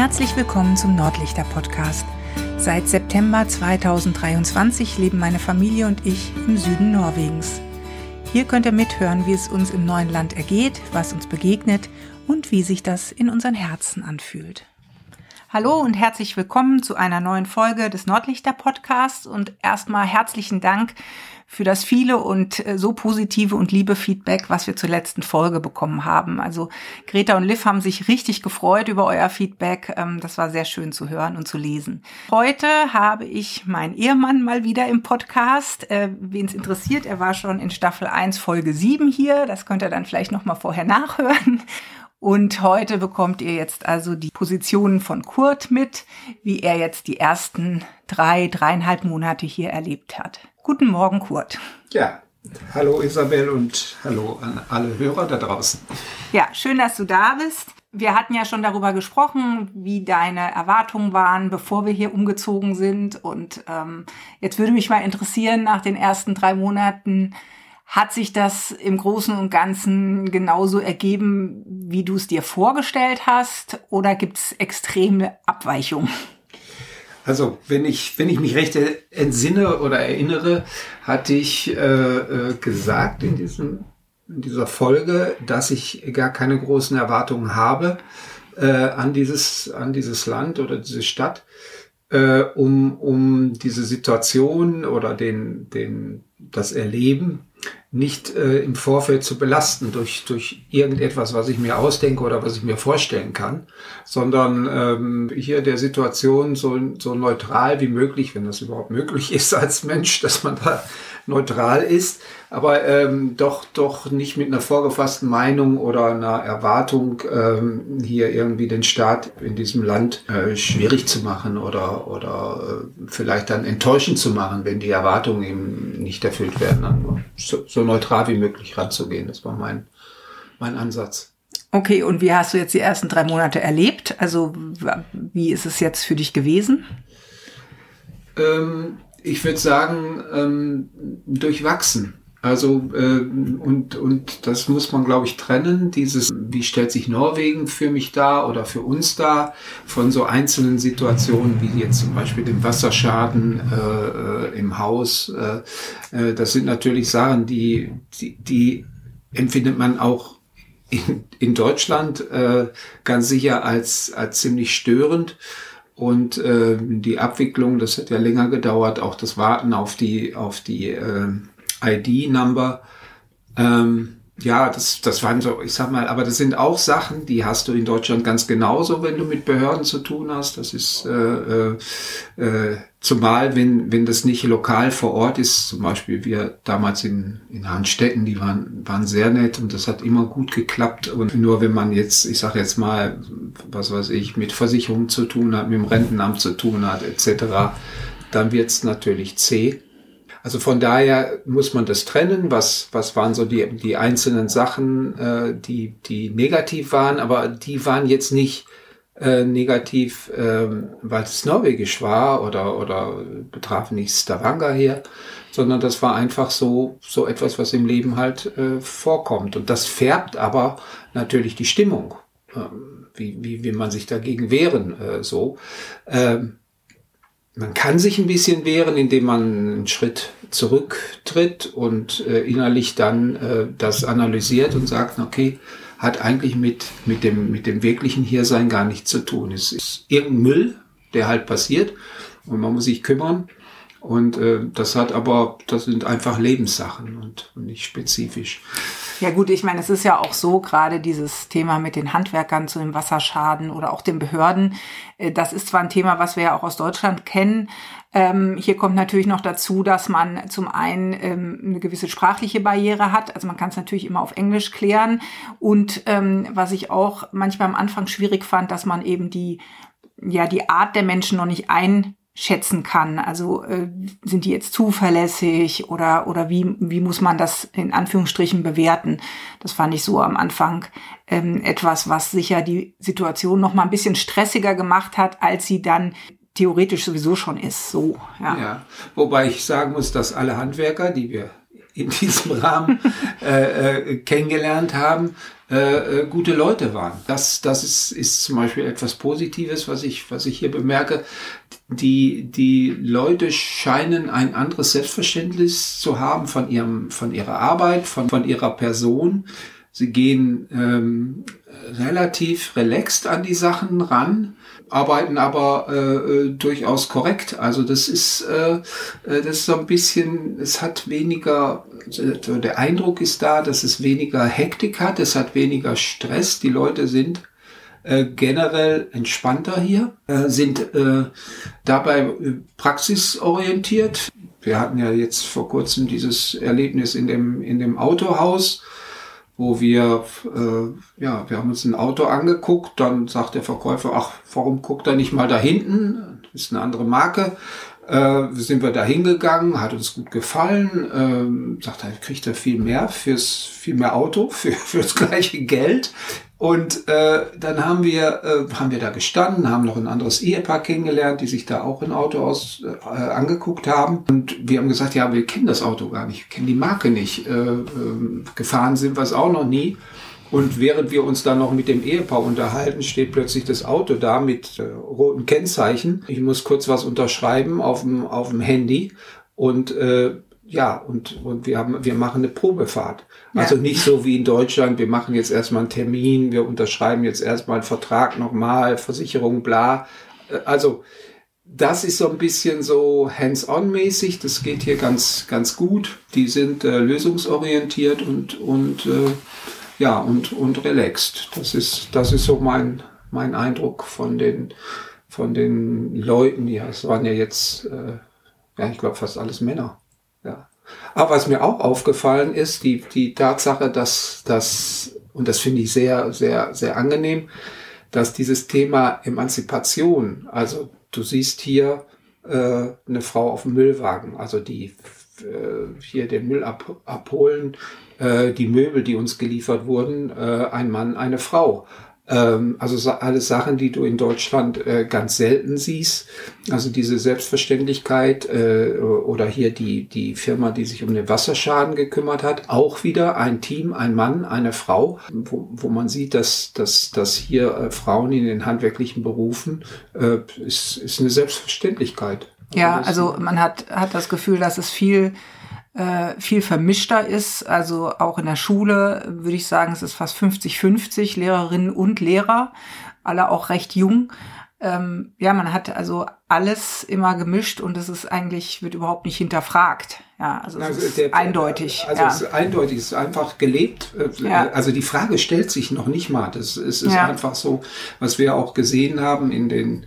Herzlich willkommen zum Nordlichter Podcast. Seit September 2023 leben meine Familie und ich im Süden Norwegens. Hier könnt ihr mithören, wie es uns im neuen Land ergeht, was uns begegnet und wie sich das in unseren Herzen anfühlt. Hallo und herzlich willkommen zu einer neuen Folge des Nordlichter Podcasts und erstmal herzlichen Dank für das viele und äh, so positive und liebe Feedback, was wir zur letzten Folge bekommen haben. Also Greta und Liv haben sich richtig gefreut über euer Feedback. Ähm, das war sehr schön zu hören und zu lesen. Heute habe ich meinen Ehemann mal wieder im Podcast. Äh, Wen es interessiert, er war schon in Staffel 1 Folge 7 hier. Das könnt ihr dann vielleicht noch mal vorher nachhören. Und heute bekommt ihr jetzt also die Positionen von Kurt mit, wie er jetzt die ersten drei, dreieinhalb Monate hier erlebt hat. Guten Morgen, Kurt. Ja, hallo Isabel und hallo an alle Hörer da draußen. Ja, schön, dass du da bist. Wir hatten ja schon darüber gesprochen, wie deine Erwartungen waren, bevor wir hier umgezogen sind. Und ähm, jetzt würde mich mal interessieren, nach den ersten drei Monaten, hat sich das im Großen und Ganzen genauso ergeben, wie du es dir vorgestellt hast? Oder gibt es extreme Abweichungen? Also, wenn ich, wenn ich mich recht entsinne oder erinnere, hatte ich äh, äh, gesagt in, diesem, in dieser Folge, dass ich gar keine großen Erwartungen habe äh, an, dieses, an dieses Land oder diese Stadt, äh, um, um diese Situation oder den, den, das Erleben nicht äh, im Vorfeld zu belasten durch, durch irgendetwas, was ich mir ausdenke oder was ich mir vorstellen kann, sondern ähm, hier der Situation so, so neutral wie möglich, wenn das überhaupt möglich ist als Mensch, dass man da neutral ist, aber ähm, doch doch nicht mit einer vorgefassten Meinung oder einer Erwartung ähm, hier irgendwie den Staat in diesem Land äh, schwierig zu machen oder oder äh, vielleicht dann enttäuschend zu machen, wenn die Erwartungen eben nicht erfüllt werden. Also so, so neutral wie möglich ranzugehen, das war mein mein Ansatz. Okay, und wie hast du jetzt die ersten drei Monate erlebt? Also wie ist es jetzt für dich gewesen? Ähm, ich würde sagen, ähm, durchwachsen. Also äh, und und das muss man glaube ich trennen. Dieses wie stellt sich Norwegen für mich dar oder für uns dar von so einzelnen Situationen wie jetzt zum Beispiel dem Wasserschaden äh, äh im Haus. Äh, äh, das sind natürlich Sachen, die die, die empfindet man auch in, in Deutschland äh, ganz sicher als als ziemlich störend. Und äh, die Abwicklung, das hat ja länger gedauert, auch das Warten auf die, auf die äh, ID-Number. Ähm, ja, das, das waren so, ich sag mal, aber das sind auch Sachen, die hast du in Deutschland ganz genauso, wenn du mit Behörden zu tun hast. Das ist äh, äh, äh, zumal, wenn, wenn das nicht lokal vor Ort ist, zum Beispiel wir damals in, in Hanstetten, die waren, waren sehr nett und das hat immer gut geklappt. Und nur wenn man jetzt, ich sage jetzt mal, was weiß ich, mit Versicherungen zu tun hat, mit dem Rentenamt zu tun hat, etc., dann wird's natürlich zäh. Also von daher muss man das trennen. Was, was waren so die, die einzelnen Sachen, äh, die, die negativ waren, aber die waren jetzt nicht äh, negativ, ähm, weil es norwegisch war oder, oder betraf nicht Stavanger hier, sondern das war einfach so, so etwas, was im Leben halt äh, vorkommt. Und das färbt aber natürlich die Stimmung, ähm, wie, wie, wie man sich dagegen wehren äh, so. Ähm, man kann sich ein bisschen wehren, indem man einen Schritt zurücktritt und äh, innerlich dann äh, das analysiert und sagt, okay, hat eigentlich mit, mit, dem, mit dem wirklichen Hiersein gar nichts zu tun. Es ist irgendein Müll, der halt passiert und man muss sich kümmern. Und äh, das hat aber, das sind einfach Lebenssachen und, und nicht spezifisch. Ja gut, ich meine, es ist ja auch so, gerade dieses Thema mit den Handwerkern zu dem Wasserschaden oder auch den Behörden, äh, das ist zwar ein Thema, was wir ja auch aus Deutschland kennen. Ähm, hier kommt natürlich noch dazu, dass man zum einen ähm, eine gewisse sprachliche Barriere hat. Also man kann es natürlich immer auf Englisch klären. Und ähm, was ich auch manchmal am Anfang schwierig fand, dass man eben die ja die Art der Menschen noch nicht ein schätzen kann. Also äh, sind die jetzt zuverlässig oder oder wie wie muss man das in Anführungsstrichen bewerten? Das fand ich so am Anfang ähm, etwas, was sicher die Situation noch mal ein bisschen stressiger gemacht hat, als sie dann theoretisch sowieso schon ist. So ja. ja. Wobei ich sagen muss, dass alle Handwerker, die wir in diesem Rahmen äh, äh, kennengelernt haben, äh, äh, gute Leute waren. Das, das ist, ist zum Beispiel etwas Positives, was ich, was ich hier bemerke. Die, die Leute scheinen ein anderes Selbstverständnis zu haben von ihrem, von ihrer Arbeit, von, von ihrer Person. Sie gehen ähm, relativ relaxed an die Sachen ran arbeiten aber äh, äh, durchaus korrekt. Also das ist, äh, äh, das ist so ein bisschen, es hat weniger, der Eindruck ist da, dass es weniger Hektik hat, es hat weniger Stress. Die Leute sind äh, generell entspannter hier, äh, sind äh, dabei äh, praxisorientiert. Wir hatten ja jetzt vor kurzem dieses Erlebnis in dem, in dem Autohaus wo wir, äh, ja, wir haben uns ein Auto angeguckt, dann sagt der Verkäufer, ach, warum guckt er nicht mal da hinten? Das ist eine andere Marke. Äh, sind wir da hingegangen, hat uns gut gefallen, ähm, sagt er, kriegt er viel mehr fürs, viel mehr Auto, für, fürs gleiche Geld. Und äh, dann haben wir, äh, haben wir da gestanden, haben noch ein anderes Ehepaar kennengelernt, die sich da auch ein Auto aus, äh, angeguckt haben. Und wir haben gesagt, ja, wir kennen das Auto gar nicht, kennen die Marke nicht. Äh, äh, gefahren sind wir es auch noch nie. Und während wir uns dann noch mit dem Ehepaar unterhalten, steht plötzlich das Auto da mit äh, roten Kennzeichen. Ich muss kurz was unterschreiben auf dem, auf dem Handy. Und äh, ja, und, und wir haben, wir machen eine Probefahrt. Also ja. nicht so wie in Deutschland, wir machen jetzt erstmal einen Termin, wir unterschreiben jetzt erstmal einen Vertrag nochmal, Versicherung, bla. Äh, also, das ist so ein bisschen so hands-on-mäßig. Das geht hier ganz, ganz gut. Die sind äh, lösungsorientiert und, und, äh, ja, und, und relaxed. Das ist, das ist so mein, mein Eindruck von den, von den Leuten. Ja, es waren ja jetzt, äh, ja, ich glaube fast alles Männer. Ja. Aber was mir auch aufgefallen ist, die, die Tatsache, dass das, und das finde ich sehr, sehr, sehr angenehm, dass dieses Thema Emanzipation, also du siehst hier äh, eine Frau auf dem Müllwagen, also die hier den Müll ab, abholen, äh, die Möbel, die uns geliefert wurden, äh, ein Mann, eine Frau. Ähm, also alles Sachen, die du in Deutschland äh, ganz selten siehst. Also diese Selbstverständlichkeit äh, oder hier die, die Firma, die sich um den Wasserschaden gekümmert hat, auch wieder ein Team, ein Mann, eine Frau, wo, wo man sieht, dass, dass, dass hier äh, Frauen in den handwerklichen Berufen äh, ist, ist eine Selbstverständlichkeit. Ja, also man hat, hat das Gefühl, dass es viel äh, viel vermischter ist. Also auch in der Schule würde ich sagen, es ist fast 50-50 Lehrerinnen und Lehrer, alle auch recht jung. Ähm, ja, man hat also alles immer gemischt und es ist eigentlich, wird überhaupt nicht hinterfragt. Ja, also, also es ist der, eindeutig. Also ja. es ist eindeutig, es ist einfach gelebt. Äh, ja. Also die Frage stellt sich noch nicht mal. Das, es ist ja. einfach so, was wir auch gesehen haben in den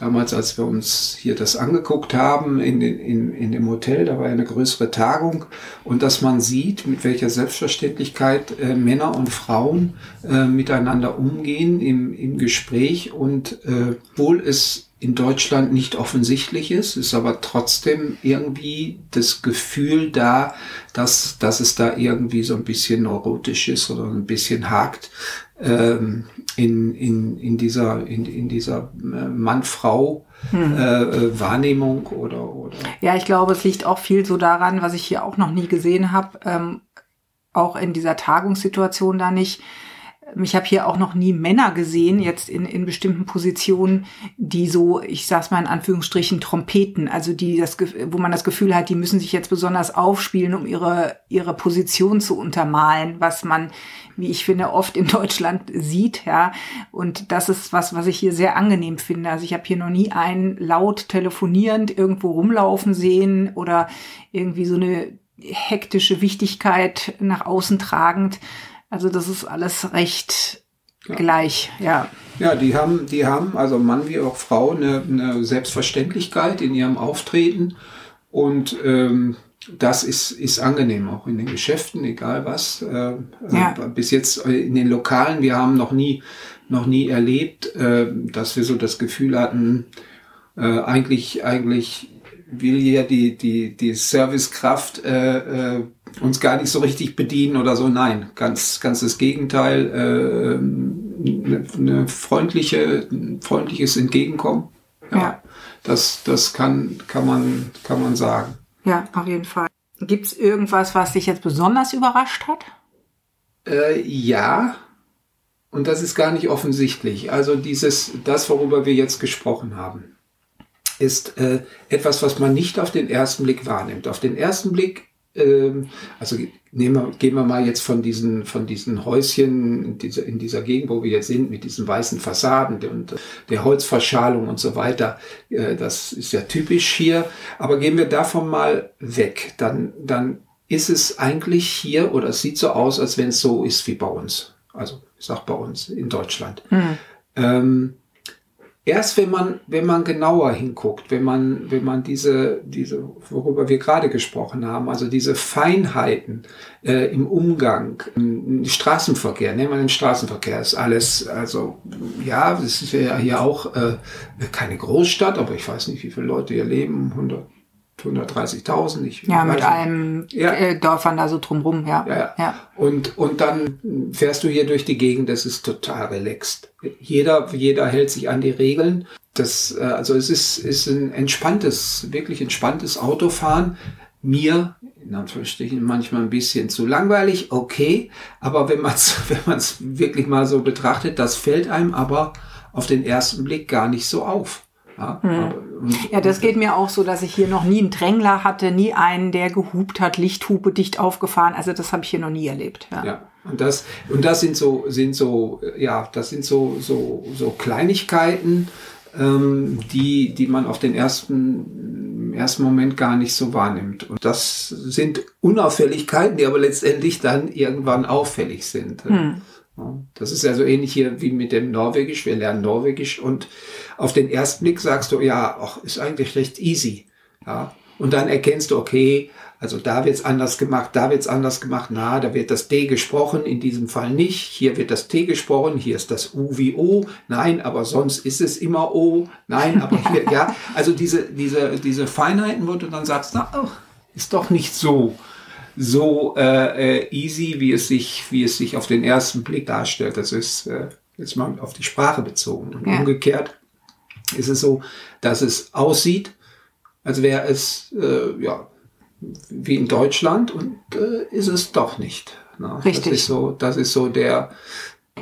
damals, als wir uns hier das angeguckt haben in, in, in dem Hotel, da war eine größere Tagung. Und dass man sieht, mit welcher Selbstverständlichkeit äh, Männer und Frauen äh, miteinander umgehen im, im Gespräch. Und äh, wohl es in Deutschland nicht offensichtlich ist, ist aber trotzdem irgendwie das Gefühl da, dass, dass es da irgendwie so ein bisschen neurotisch ist oder ein bisschen hakt ähm, in, in, in dieser, in, in dieser äh, Mann-Frau hm. äh, äh, Wahrnehmung oder, oder. Ja, ich glaube, es liegt auch viel so daran, was ich hier auch noch nie gesehen habe, ähm, auch in dieser Tagungssituation da nicht ich habe hier auch noch nie Männer gesehen, jetzt in, in bestimmten Positionen, die so, ich sag's mal in Anführungsstrichen, Trompeten, also die das, wo man das Gefühl hat, die müssen sich jetzt besonders aufspielen, um ihre, ihre Position zu untermalen, was man, wie ich finde, oft in Deutschland sieht, ja. Und das ist was, was ich hier sehr angenehm finde. Also ich habe hier noch nie einen laut telefonierend irgendwo rumlaufen sehen oder irgendwie so eine hektische Wichtigkeit nach außen tragend. Also das ist alles recht ja. gleich, ja. Ja, die haben, die haben, also Mann wie auch Frau, eine, eine Selbstverständlichkeit in ihrem Auftreten und ähm, das ist, ist angenehm, auch in den Geschäften, egal was. Äh, ja. Bis jetzt in den Lokalen, wir haben noch nie, noch nie erlebt, äh, dass wir so das Gefühl hatten, äh, eigentlich, eigentlich will hier die, die, die Servicekraft äh, äh, uns gar nicht so richtig bedienen oder so. Nein, ganz, ganz das Gegenteil. Äh, eine, eine freundliche, ein freundliches Entgegenkommen. Ja, ja. Das, das kann, kann, man, kann man sagen. Ja, auf jeden Fall. Gibt es irgendwas, was dich jetzt besonders überrascht hat? Äh, ja, und das ist gar nicht offensichtlich. Also dieses, das, worüber wir jetzt gesprochen haben, ist äh, etwas, was man nicht auf den ersten Blick wahrnimmt. Auf den ersten Blick, äh, also nehmen wir, gehen wir mal jetzt von diesen, von diesen Häuschen in dieser, in dieser Gegend, wo wir jetzt sind, mit diesen weißen Fassaden und der Holzverschalung und so weiter. Äh, das ist ja typisch hier. Aber gehen wir davon mal weg, dann, dann ist es eigentlich hier oder es sieht so aus, als wenn es so ist wie bei uns. Also ich sag bei uns in Deutschland. Mhm. Ähm, erst wenn man, wenn man genauer hinguckt, wenn man, wenn man diese, diese, worüber wir gerade gesprochen haben, also diese Feinheiten äh, im Umgang, im Straßenverkehr, nehmen wir den Straßenverkehr, ist alles, also ja, es ist ja hier auch äh, keine Großstadt, aber ich weiß nicht, wie viele Leute hier leben, 100 130.000. Ja, mit einem ja. Äh, Dörfern da so drumrum, ja. ja. ja. Und, und dann fährst du hier durch die Gegend, das ist total relaxed. Jeder, jeder hält sich an die Regeln. Das, äh, also es ist, ist ein entspanntes, wirklich entspanntes Autofahren. Mir, in Anführungsstrichen, manchmal ein bisschen zu langweilig, okay. Aber wenn man es wenn man's wirklich mal so betrachtet, das fällt einem aber auf den ersten Blick gar nicht so auf. Ja, hm. ja, das geht mir auch so, dass ich hier noch nie einen Drängler hatte, nie einen, der gehupt hat, Lichthupe dicht aufgefahren. Also das habe ich hier noch nie erlebt. Ja. ja. Und das, und das sind so, sind so, ja, das sind so, so, so Kleinigkeiten, ähm, die, die man auf den ersten, ersten Moment gar nicht so wahrnimmt. Und das sind Unauffälligkeiten, die aber letztendlich dann irgendwann auffällig sind. Hm. Das ist ja so ähnlich hier wie mit dem Norwegisch. Wir lernen Norwegisch und auf den ersten Blick sagst du, ja, ach, ist eigentlich recht easy. Ja. Und dann erkennst du, okay, also da wird's anders gemacht, da wird's anders gemacht, na, da wird das D gesprochen, in diesem Fall nicht. Hier wird das T gesprochen, hier ist das U wie O. Nein, aber sonst ist es immer O. Nein, aber hier, ja. Also diese, diese, diese Feinheiten, wo du dann sagst, na, oh, ist doch nicht so so äh, äh, easy, wie es sich, wie es sich auf den ersten Blick darstellt. Das ist äh, jetzt mal auf die Sprache bezogen. Und ja. umgekehrt ist es so, dass es aussieht, als wäre es äh, ja wie in Deutschland und äh, ist es doch nicht. Na, Richtig. Das ist so, das ist so der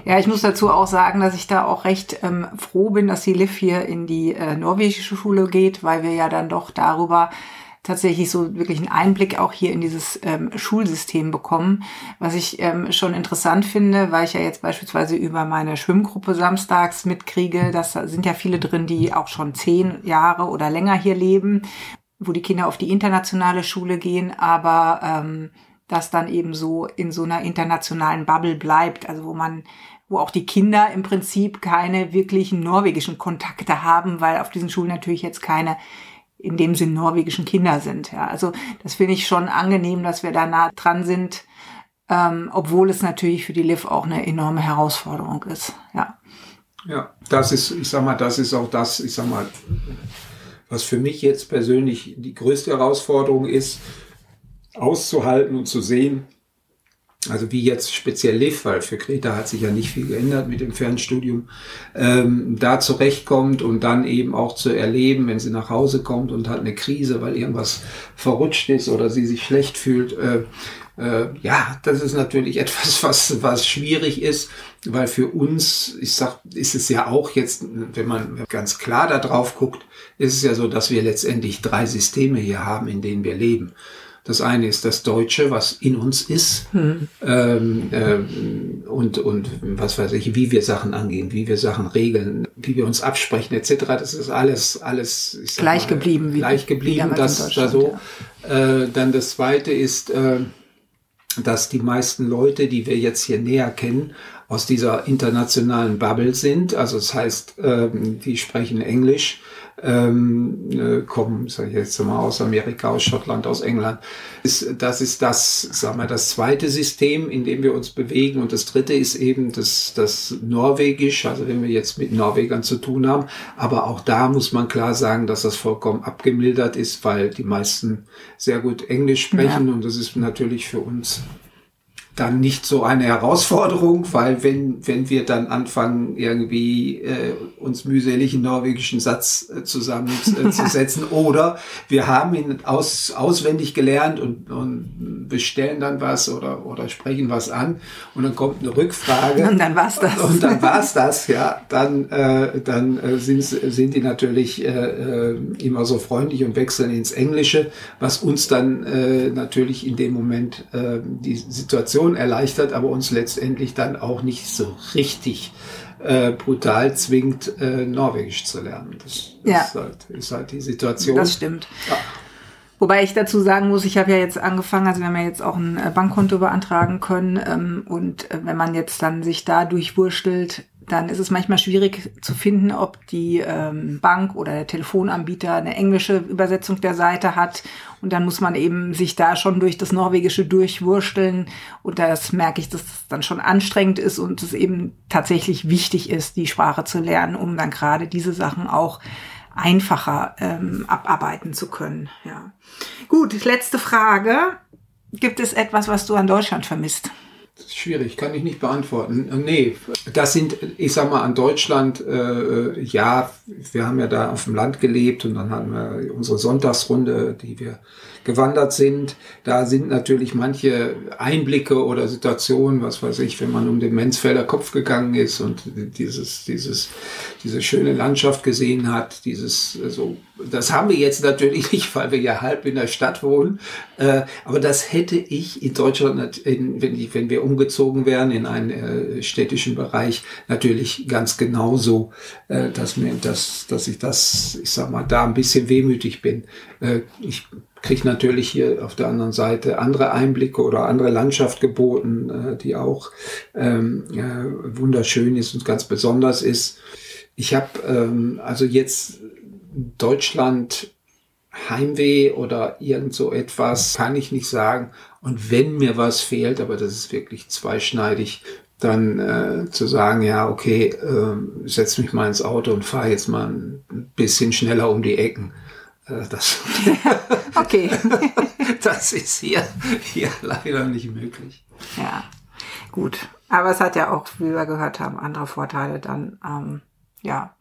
ja, ich muss dazu auch sagen, dass ich da auch recht ähm, froh bin, dass die Liv hier in die äh, norwegische Schule geht, weil wir ja dann doch darüber tatsächlich so wirklich einen Einblick auch hier in dieses ähm, Schulsystem bekommen, was ich ähm, schon interessant finde, weil ich ja jetzt beispielsweise über meine Schwimmgruppe samstags mitkriege, dass da sind ja viele drin, die auch schon zehn Jahre oder länger hier leben, wo die Kinder auf die internationale Schule gehen, aber ähm, das dann eben so in so einer internationalen Bubble bleibt, also wo man wo auch die Kinder im Prinzip keine wirklichen norwegischen Kontakte haben, weil auf diesen Schulen natürlich jetzt keine in dem Sinn norwegischen Kinder sind. Ja, also das finde ich schon angenehm, dass wir da nah dran sind, ähm, obwohl es natürlich für die Liv auch eine enorme Herausforderung ist. Ja. Ja, das ist, ich sag mal, das ist auch das, ich sag mal, was für mich jetzt persönlich die größte Herausforderung ist, auszuhalten und zu sehen, also wie jetzt speziell Liv, weil für Greta hat sich ja nicht viel geändert mit dem Fernstudium, ähm, da zurechtkommt und dann eben auch zu erleben, wenn sie nach Hause kommt und hat eine Krise, weil irgendwas verrutscht ist oder sie sich schlecht fühlt. Äh, äh, ja, das ist natürlich etwas, was, was schwierig ist, weil für uns, ich sag, ist es ja auch jetzt, wenn man ganz klar da drauf guckt, ist es ja so, dass wir letztendlich drei Systeme hier haben, in denen wir leben. Das eine ist das Deutsche, was in uns ist hm. ähm, äh, und, und was weiß ich, wie wir Sachen angehen, wie wir Sachen regeln, wie wir uns absprechen etc. Das ist alles alles gleich mal, geblieben, gleich geblieben. Das da so. Ja. Äh, dann das Zweite ist, äh, dass die meisten Leute, die wir jetzt hier näher kennen, aus dieser internationalen Bubble sind. Also das heißt, ähm, die sprechen Englisch ähm, äh, kommen, sage ich jetzt mal, aus Amerika, aus Schottland, aus England. Ist, das ist das, sagen wir, das zweite System, in dem wir uns bewegen. Und das dritte ist eben das, das Norwegisch, also wenn wir jetzt mit Norwegern zu tun haben. Aber auch da muss man klar sagen, dass das vollkommen abgemildert ist, weil die meisten sehr gut Englisch sprechen. Ja. Und das ist natürlich für uns dann nicht so eine Herausforderung, weil wenn, wenn wir dann anfangen, irgendwie äh, uns mühselig einen norwegischen Satz äh, zusammenzusetzen äh, oder wir haben ihn aus, auswendig gelernt und, und bestellen dann was oder, oder sprechen was an und dann kommt eine Rückfrage. Und dann war's das. Und dann war's das, ja. Dann, äh, dann äh, sind, sind die natürlich äh, äh, immer so freundlich und wechseln ins Englische, was uns dann äh, natürlich in dem Moment äh, die Situation Situation erleichtert, aber uns letztendlich dann auch nicht so richtig äh, brutal zwingt, äh, Norwegisch zu lernen. Das ja. ist, halt, ist halt die Situation. Das stimmt. Ja. Wobei ich dazu sagen muss, ich habe ja jetzt angefangen, also wir haben ja jetzt auch ein äh, Bankkonto beantragen können ähm, und äh, wenn man jetzt dann sich da durchwurschtelt, dann ist es manchmal schwierig zu finden, ob die ähm, Bank oder der Telefonanbieter eine englische Übersetzung der Seite hat. Und dann muss man eben sich da schon durch das Norwegische durchwursteln. Und das merke ich, dass das dann schon anstrengend ist und es eben tatsächlich wichtig ist, die Sprache zu lernen, um dann gerade diese Sachen auch einfacher ähm, abarbeiten zu können. Ja. Gut, letzte Frage. Gibt es etwas, was du an Deutschland vermisst? Schwierig, kann ich nicht beantworten. Äh, nee, das sind, ich sag mal, an Deutschland, äh, ja, wir haben ja da auf dem Land gelebt und dann hatten wir unsere Sonntagsrunde, die wir gewandert sind. Da sind natürlich manche Einblicke oder Situationen, was weiß ich, wenn man um den Menzfelder Kopf gegangen ist und dieses, dieses, diese schöne Landschaft gesehen hat, dieses so, das haben wir jetzt natürlich nicht, weil wir ja halb in der Stadt wohnen. Äh, aber das hätte ich in Deutschland, in, wenn, ich, wenn wir umgezogen wären in einen äh, städtischen Bereich, natürlich ganz genauso, äh, dass mir, dass, dass ich das, ich sag mal, da ein bisschen wehmütig bin. Äh, ich kriege natürlich hier auf der anderen Seite andere Einblicke oder andere Landschaft geboten, äh, die auch ähm, äh, wunderschön ist und ganz besonders ist. Ich habe ähm, also jetzt Deutschland Heimweh oder irgend so etwas, kann ich nicht sagen. Und wenn mir was fehlt, aber das ist wirklich zweischneidig, dann äh, zu sagen, ja, okay, äh, setz mich mal ins Auto und fahre jetzt mal ein bisschen schneller um die Ecken. Äh, das, okay. das ist hier, hier leider nicht möglich. Ja, gut. Aber es hat ja auch, wie wir gehört haben, andere Vorteile dann. Ähm, ja.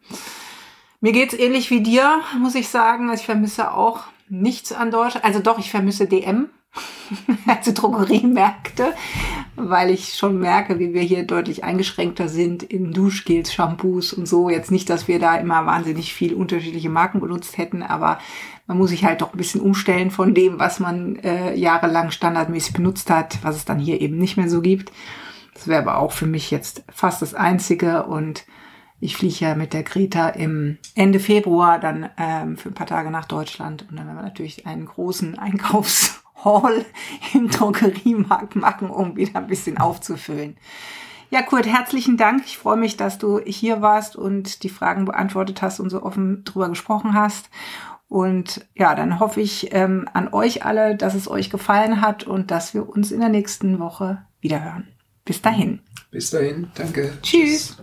Mir geht's ähnlich wie dir, muss ich sagen. Ich vermisse auch nichts an Deutschland. Also doch, ich vermisse DM, also Drogeriemärkte, weil ich schon merke, wie wir hier deutlich eingeschränkter sind in Duschgels, Shampoos und so. Jetzt nicht, dass wir da immer wahnsinnig viel unterschiedliche Marken benutzt hätten, aber man muss sich halt doch ein bisschen umstellen von dem, was man äh, jahrelang standardmäßig benutzt hat, was es dann hier eben nicht mehr so gibt. Das wäre aber auch für mich jetzt fast das Einzige und ich fliege ja mit der Greta im Ende Februar dann ähm, für ein paar Tage nach Deutschland und dann werden wir natürlich einen großen Einkaufs Haul im Drogeriemarkt machen, um wieder ein bisschen aufzufüllen. Ja, Kurt, herzlichen Dank. Ich freue mich, dass du hier warst und die Fragen beantwortet hast und so offen drüber gesprochen hast. Und ja, dann hoffe ich ähm, an euch alle, dass es euch gefallen hat und dass wir uns in der nächsten Woche wiederhören. Bis dahin. Bis dahin, danke. Tschüss.